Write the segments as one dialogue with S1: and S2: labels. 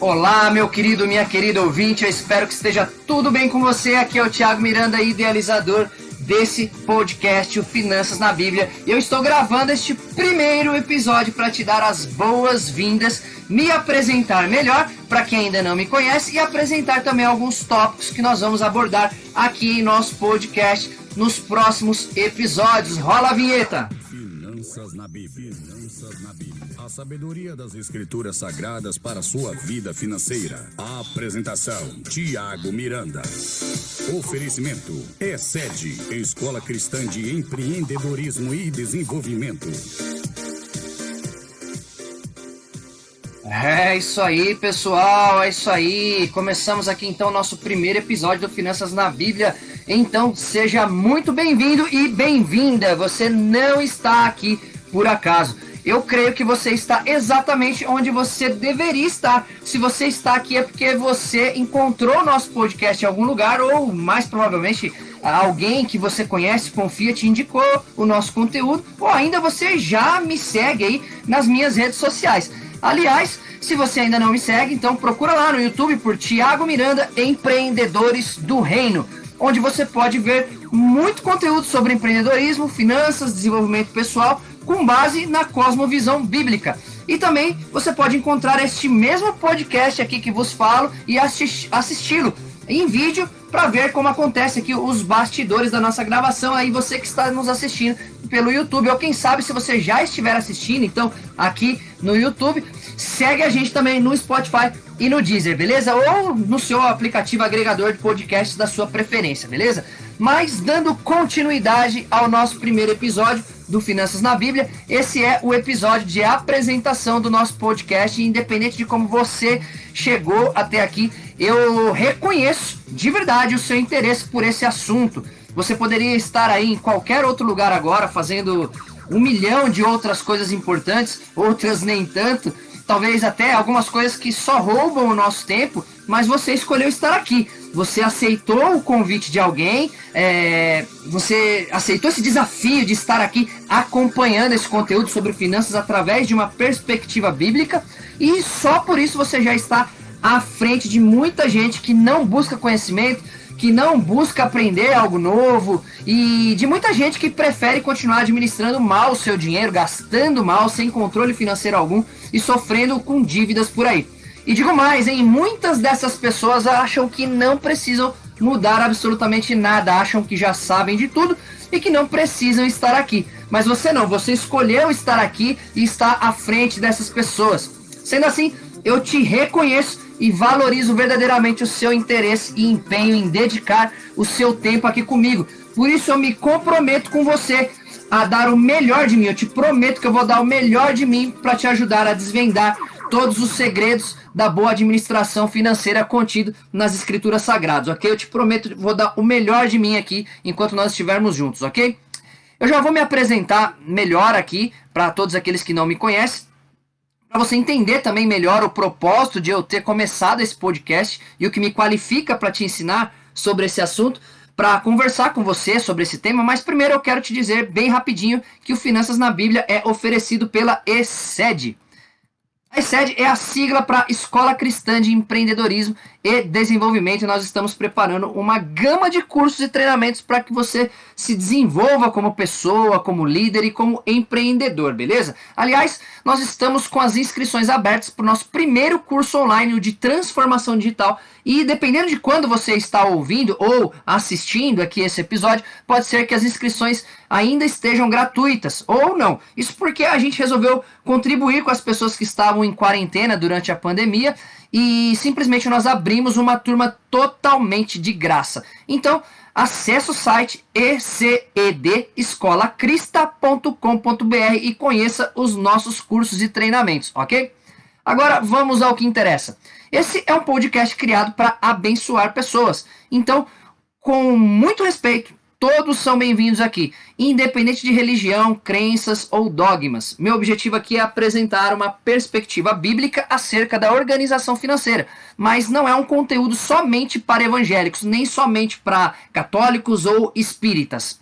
S1: Olá, meu querido, minha querida ouvinte, eu espero que esteja tudo bem com você. Aqui é o Thiago Miranda, idealizador desse podcast, o Finanças na Bíblia. E eu estou gravando este primeiro episódio para te dar as boas-vindas, me apresentar melhor para quem ainda não me conhece e apresentar também alguns tópicos que nós vamos abordar aqui em nosso podcast nos próximos episódios. Rola a vinheta! Finanças na Bíblia. Finanças
S2: na Bíblia. A sabedoria das escrituras sagradas para sua vida financeira. A apresentação: Tiago Miranda. Oferecimento: Excede, Escola Cristã de Empreendedorismo e Desenvolvimento.
S1: É isso aí, pessoal, é isso aí. Começamos aqui então o nosso primeiro episódio do Finanças na Bíblia. Então, seja muito bem-vindo e bem-vinda. Você não está aqui por acaso eu creio que você está exatamente onde você deveria estar. Se você está aqui é porque você encontrou nosso podcast em algum lugar ou mais provavelmente alguém que você conhece, confia, te indicou o nosso conteúdo ou ainda você já me segue aí nas minhas redes sociais. Aliás, se você ainda não me segue, então procura lá no YouTube por Tiago Miranda Empreendedores do Reino, onde você pode ver muito conteúdo sobre empreendedorismo, finanças, desenvolvimento pessoal com base na cosmovisão bíblica. E também você pode encontrar este mesmo podcast aqui que vos falo e assisti-lo em vídeo para ver como acontece aqui os bastidores da nossa gravação. Aí você que está nos assistindo pelo YouTube, ou quem sabe se você já estiver assistindo, então aqui no YouTube, segue a gente também no Spotify e no Deezer, beleza? Ou no seu aplicativo agregador de podcasts da sua preferência, beleza? Mas dando continuidade ao nosso primeiro episódio, do Finanças na Bíblia. Esse é o episódio de apresentação do nosso podcast. Independente de como você chegou até aqui, eu reconheço de verdade o seu interesse por esse assunto. Você poderia estar aí em qualquer outro lugar agora fazendo um milhão de outras coisas importantes, outras nem tanto. Talvez até algumas coisas que só roubam o nosso tempo, mas você escolheu estar aqui você aceitou o convite de alguém, é, você aceitou esse desafio de estar aqui acompanhando esse conteúdo sobre finanças através de uma perspectiva bíblica, e só por isso você já está à frente de muita gente que não busca conhecimento, que não busca aprender algo novo e de muita gente que prefere continuar administrando mal o seu dinheiro, gastando mal, sem controle financeiro algum e sofrendo com dívidas por aí. E digo mais, hein? Muitas dessas pessoas acham que não precisam mudar absolutamente nada, acham que já sabem de tudo e que não precisam estar aqui. Mas você não, você escolheu estar aqui e está à frente dessas pessoas. Sendo assim, eu te reconheço e valorizo verdadeiramente o seu interesse e empenho em dedicar o seu tempo aqui comigo. Por isso eu me comprometo com você a dar o melhor de mim. Eu te prometo que eu vou dar o melhor de mim para te ajudar a desvendar todos os segredos da boa administração financeira contido nas escrituras sagradas, ok? Eu te prometo, vou dar o melhor de mim aqui enquanto nós estivermos juntos, ok? Eu já vou me apresentar melhor aqui para todos aqueles que não me conhecem, para você entender também melhor o propósito de eu ter começado esse podcast e o que me qualifica para te ensinar sobre esse assunto, para conversar com você sobre esse tema, mas primeiro eu quero te dizer bem rapidinho que o Finanças na Bíblia é oferecido pela ESED. A ESED é a sigla para Escola Cristã de Empreendedorismo e Desenvolvimento. Nós estamos preparando uma gama de cursos e treinamentos para que você se desenvolva como pessoa, como líder e como empreendedor, beleza? Aliás, nós estamos com as inscrições abertas para o nosso primeiro curso online de transformação digital. E dependendo de quando você está ouvindo ou assistindo aqui esse episódio, pode ser que as inscrições ainda estejam gratuitas ou não. Isso porque a gente resolveu contribuir com as pessoas que estavam em quarentena durante a pandemia e simplesmente nós abrimos uma turma totalmente de graça. Então, acesse o site ecedescolacrista.com.br e conheça os nossos cursos e treinamentos, ok? Agora vamos ao que interessa. Esse é um podcast criado para abençoar pessoas. Então, com muito respeito, Todos são bem-vindos aqui, independente de religião, crenças ou dogmas. Meu objetivo aqui é apresentar uma perspectiva bíblica acerca da organização financeira, mas não é um conteúdo somente para evangélicos, nem somente para católicos ou espíritas.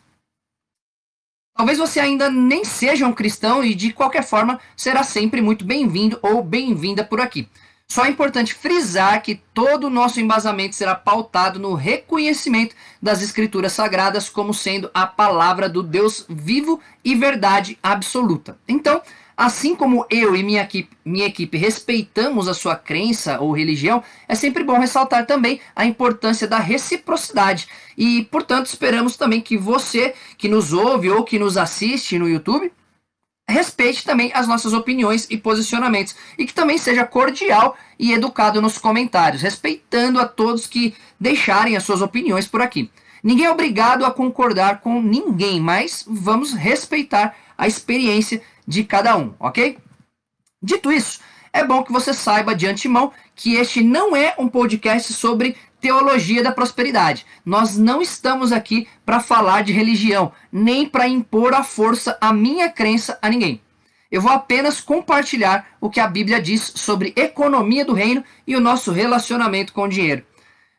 S1: Talvez você ainda nem seja um cristão e de qualquer forma será sempre muito bem-vindo ou bem-vinda por aqui. Só é importante frisar que todo o nosso embasamento será pautado no reconhecimento das Escrituras Sagradas como sendo a palavra do Deus vivo e verdade absoluta. Então, assim como eu e minha equipe, minha equipe respeitamos a sua crença ou religião, é sempre bom ressaltar também a importância da reciprocidade. E, portanto, esperamos também que você que nos ouve ou que nos assiste no YouTube respeite também as nossas opiniões e posicionamentos e que também seja cordial e educado nos comentários, respeitando a todos que deixarem as suas opiniões por aqui. Ninguém é obrigado a concordar com ninguém, mas vamos respeitar a experiência de cada um, ok? Dito isso, é bom que você saiba de antemão que este não é um podcast sobre teologia da prosperidade. Nós não estamos aqui para falar de religião, nem para impor à força a minha crença a ninguém. Eu vou apenas compartilhar o que a Bíblia diz sobre economia do reino e o nosso relacionamento com o dinheiro.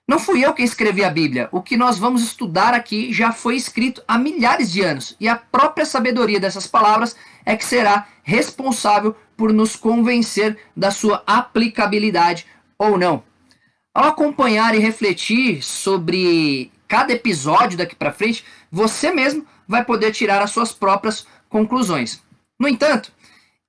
S1: Não fui eu quem escrevi a Bíblia. O que nós vamos estudar aqui já foi escrito há milhares de anos, e a própria sabedoria dessas palavras é que será responsável por nos convencer da sua aplicabilidade ou não. Ao acompanhar e refletir sobre cada episódio daqui para frente, você mesmo vai poder tirar as suas próprias conclusões. No entanto,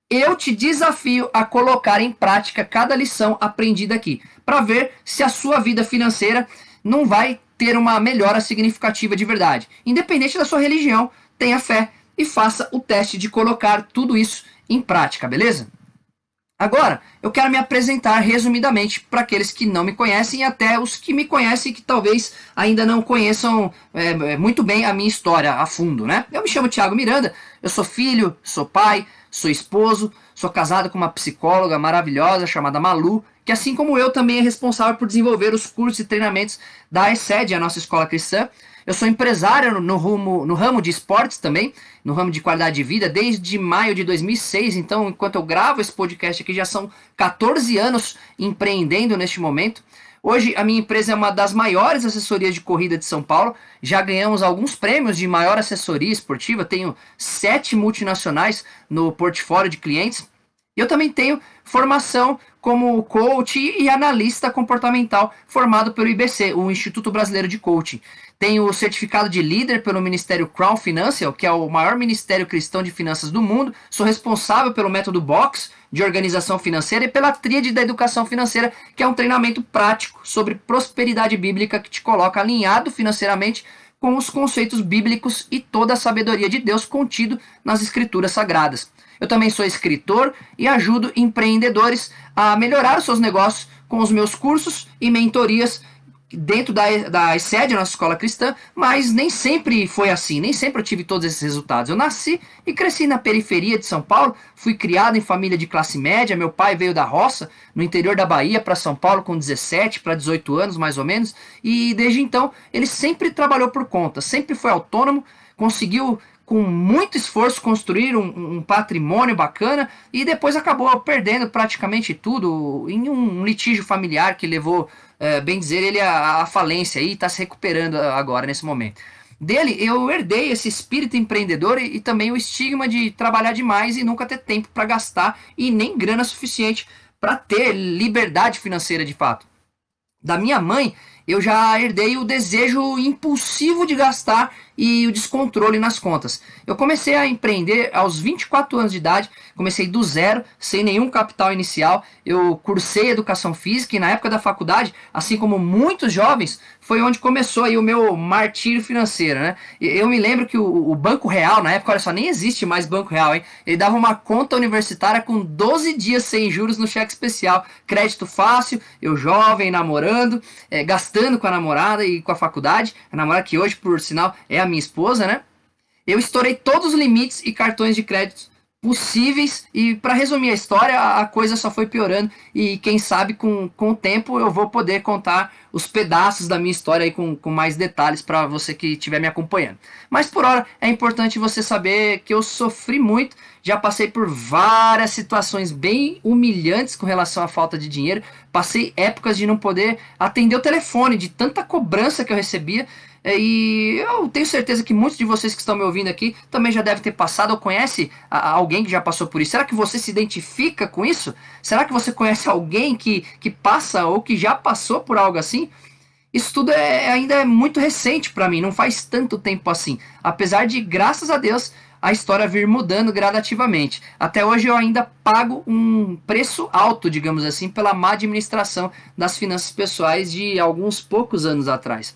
S1: eu te desafio a colocar em prática cada lição aprendida aqui, para ver se a sua vida financeira não vai ter uma melhora significativa de verdade. Independente da sua religião, tenha fé e faça o teste de colocar tudo isso em prática, beleza? Agora, eu quero me apresentar resumidamente para aqueles que não me conhecem e até os que me conhecem que talvez ainda não conheçam é, é, muito bem a minha história a fundo, né? Eu me chamo Tiago Miranda, eu sou filho, sou pai, sou esposo, sou casado com uma psicóloga maravilhosa chamada Malu, que assim como eu também é responsável por desenvolver os cursos e treinamentos da ESED, a nossa escola cristã. Eu sou empresário no, rumo, no ramo de esportes também, no ramo de qualidade de vida, desde maio de 2006. Então, enquanto eu gravo esse podcast aqui, já são 14 anos empreendendo neste momento. Hoje, a minha empresa é uma das maiores assessorias de corrida de São Paulo. Já ganhamos alguns prêmios de maior assessoria esportiva. Tenho sete multinacionais no portfólio de clientes. Eu também tenho formação como coach e analista comportamental formado pelo IBC, o Instituto Brasileiro de Coaching. Tenho o certificado de líder pelo Ministério Crown Financial, que é o maior ministério cristão de finanças do mundo. Sou responsável pelo método Box de organização financeira e pela tríade da educação financeira, que é um treinamento prático sobre prosperidade bíblica que te coloca alinhado financeiramente com os conceitos bíblicos e toda a sabedoria de Deus contido nas escrituras sagradas. Eu também sou escritor e ajudo empreendedores a melhorar seus negócios com os meus cursos e mentorias dentro da, da sede nossa escola cristã, mas nem sempre foi assim, nem sempre eu tive todos esses resultados. Eu nasci e cresci na periferia de São Paulo, fui criado em família de classe média, meu pai veio da roça, no interior da Bahia, para São Paulo com 17 para 18 anos mais ou menos, e desde então ele sempre trabalhou por conta, sempre foi autônomo, conseguiu com muito esforço construir um, um, patrimônio bacana e depois acabou perdendo praticamente tudo em um litígio familiar que levou, é, bem dizer, ele à, falência e está se recuperando agora nesse momento. Dele eu herdei esse espírito empreendedor e, e também o estigma de trabalhar demais e nunca ter tempo para gastar e nem grana suficiente para ter liberdade financeira de fato. Da minha mãe, eu já herdei o desejo impulsivo de gastar e o descontrole nas contas. Eu comecei a empreender aos 24 anos de idade, comecei do zero, sem nenhum capital inicial. Eu cursei educação física e na época da faculdade, assim como muitos jovens, foi onde começou aí o meu martírio financeiro, né? Eu me lembro que o, Banco Real, na época, olha só, nem existe mais Banco Real, hein? Ele dava uma conta universitária com 12 dias sem juros no cheque especial, crédito fácil, eu jovem, namorando, é, gastando com a namorada e com a faculdade, a namorada que hoje, por sinal, é a a minha esposa, né? Eu estourei todos os limites e cartões de crédito possíveis. E para resumir a história, a coisa só foi piorando. E quem sabe com, com o tempo eu vou poder contar os pedaços da minha história aí com, com mais detalhes para você que estiver me acompanhando. Mas por hora é importante você saber que eu sofri muito, já passei por várias situações bem humilhantes com relação à falta de dinheiro, passei épocas de não poder atender o telefone, de tanta cobrança que eu recebia e eu tenho certeza que muitos de vocês que estão me ouvindo aqui também já devem ter passado ou conhece alguém que já passou por isso. Será que você se identifica com isso? Será que você conhece alguém que, que passa ou que já passou por algo assim? Isso tudo é, ainda é muito recente para mim, não faz tanto tempo assim. Apesar de, graças a Deus, a história vir mudando gradativamente. Até hoje eu ainda pago um preço alto, digamos assim, pela má administração das finanças pessoais de alguns poucos anos atrás.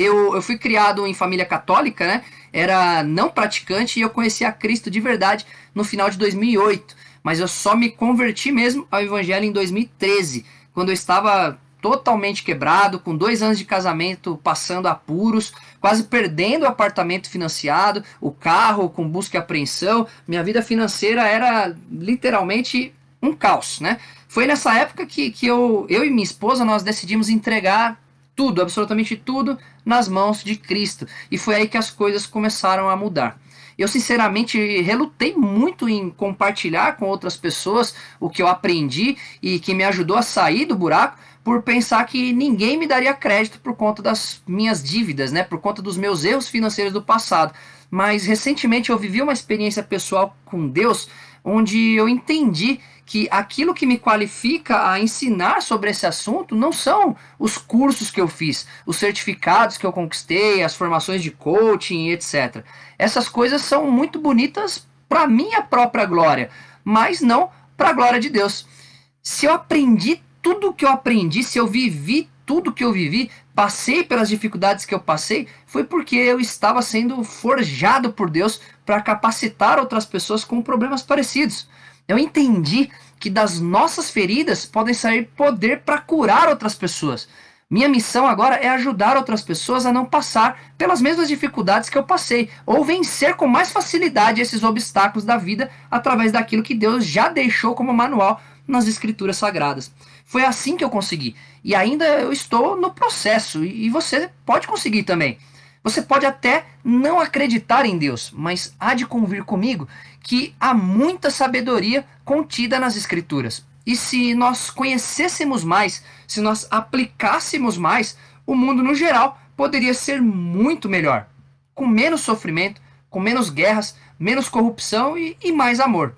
S1: Eu, eu fui criado em família católica, né? Era não praticante e eu conheci a Cristo de verdade no final de 2008. Mas eu só me converti mesmo ao Evangelho em 2013, quando eu estava totalmente quebrado, com dois anos de casamento passando apuros, quase perdendo o apartamento financiado, o carro com busca e apreensão. Minha vida financeira era literalmente um caos, né? Foi nessa época que, que eu, eu e minha esposa nós decidimos entregar tudo, absolutamente tudo, nas mãos de Cristo. E foi aí que as coisas começaram a mudar. Eu, sinceramente, relutei muito em compartilhar com outras pessoas o que eu aprendi e que me ajudou a sair do buraco, por pensar que ninguém me daria crédito por conta das minhas dívidas, né, por conta dos meus erros financeiros do passado. Mas recentemente eu vivi uma experiência pessoal com Deus onde eu entendi que aquilo que me qualifica a ensinar sobre esse assunto não são os cursos que eu fiz, os certificados que eu conquistei, as formações de coaching, etc. Essas coisas são muito bonitas para minha própria glória, mas não para a glória de Deus. Se eu aprendi tudo que eu aprendi, se eu vivi tudo que eu vivi, passei pelas dificuldades que eu passei, foi porque eu estava sendo forjado por Deus para capacitar outras pessoas com problemas parecidos. Eu entendi que das nossas feridas podem sair poder para curar outras pessoas. Minha missão agora é ajudar outras pessoas a não passar pelas mesmas dificuldades que eu passei, ou vencer com mais facilidade esses obstáculos da vida através daquilo que Deus já deixou como manual nas Escrituras Sagradas. Foi assim que eu consegui. E ainda eu estou no processo, e você pode conseguir também. Você pode até não acreditar em Deus, mas há de convir comigo que há muita sabedoria contida nas Escrituras. E se nós conhecêssemos mais, se nós aplicássemos mais, o mundo no geral poderia ser muito melhor, com menos sofrimento, com menos guerras, menos corrupção e, e mais amor.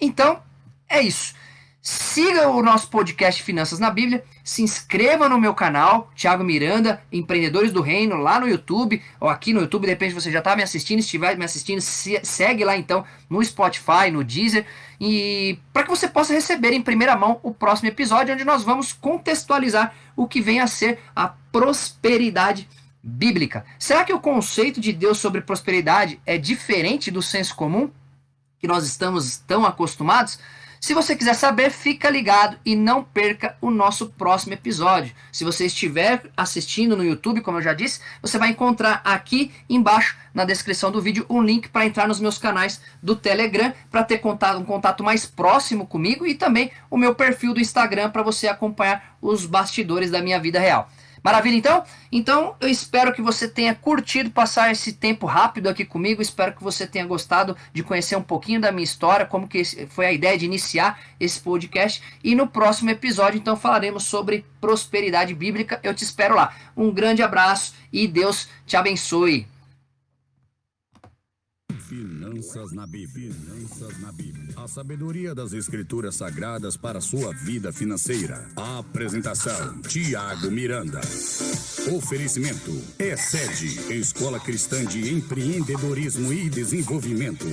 S1: Então, é isso. Siga o nosso podcast Finanças na Bíblia, se inscreva no meu canal, Thiago Miranda, Empreendedores do Reino, lá no YouTube, ou aqui no YouTube, se você já está me assistindo, se estiver me assistindo, segue lá então no Spotify, no Deezer, e para que você possa receber em primeira mão o próximo episódio, onde nós vamos contextualizar o que vem a ser a prosperidade bíblica. Será que o conceito de Deus sobre prosperidade é diferente do senso comum que nós estamos tão acostumados? Se você quiser saber, fica ligado e não perca o nosso próximo episódio. Se você estiver assistindo no YouTube, como eu já disse, você vai encontrar aqui embaixo na descrição do vídeo um link para entrar nos meus canais do Telegram para ter contato, um contato mais próximo comigo e também o meu perfil do Instagram para você acompanhar os bastidores da minha vida real. Maravilha, então? Então, eu espero que você tenha curtido passar esse tempo rápido aqui comigo. Espero que você tenha gostado de conhecer um pouquinho da minha história, como que foi a ideia de iniciar esse podcast. E no próximo episódio, então, falaremos sobre prosperidade bíblica. Eu te espero lá. Um grande abraço e Deus te abençoe.
S2: Finanças na Bíblia. Finanças na Bíblia. A sabedoria das Escrituras Sagradas para sua vida financeira. A apresentação: Tiago Miranda. Oferecimento: é sede Escola Cristã de Empreendedorismo e Desenvolvimento.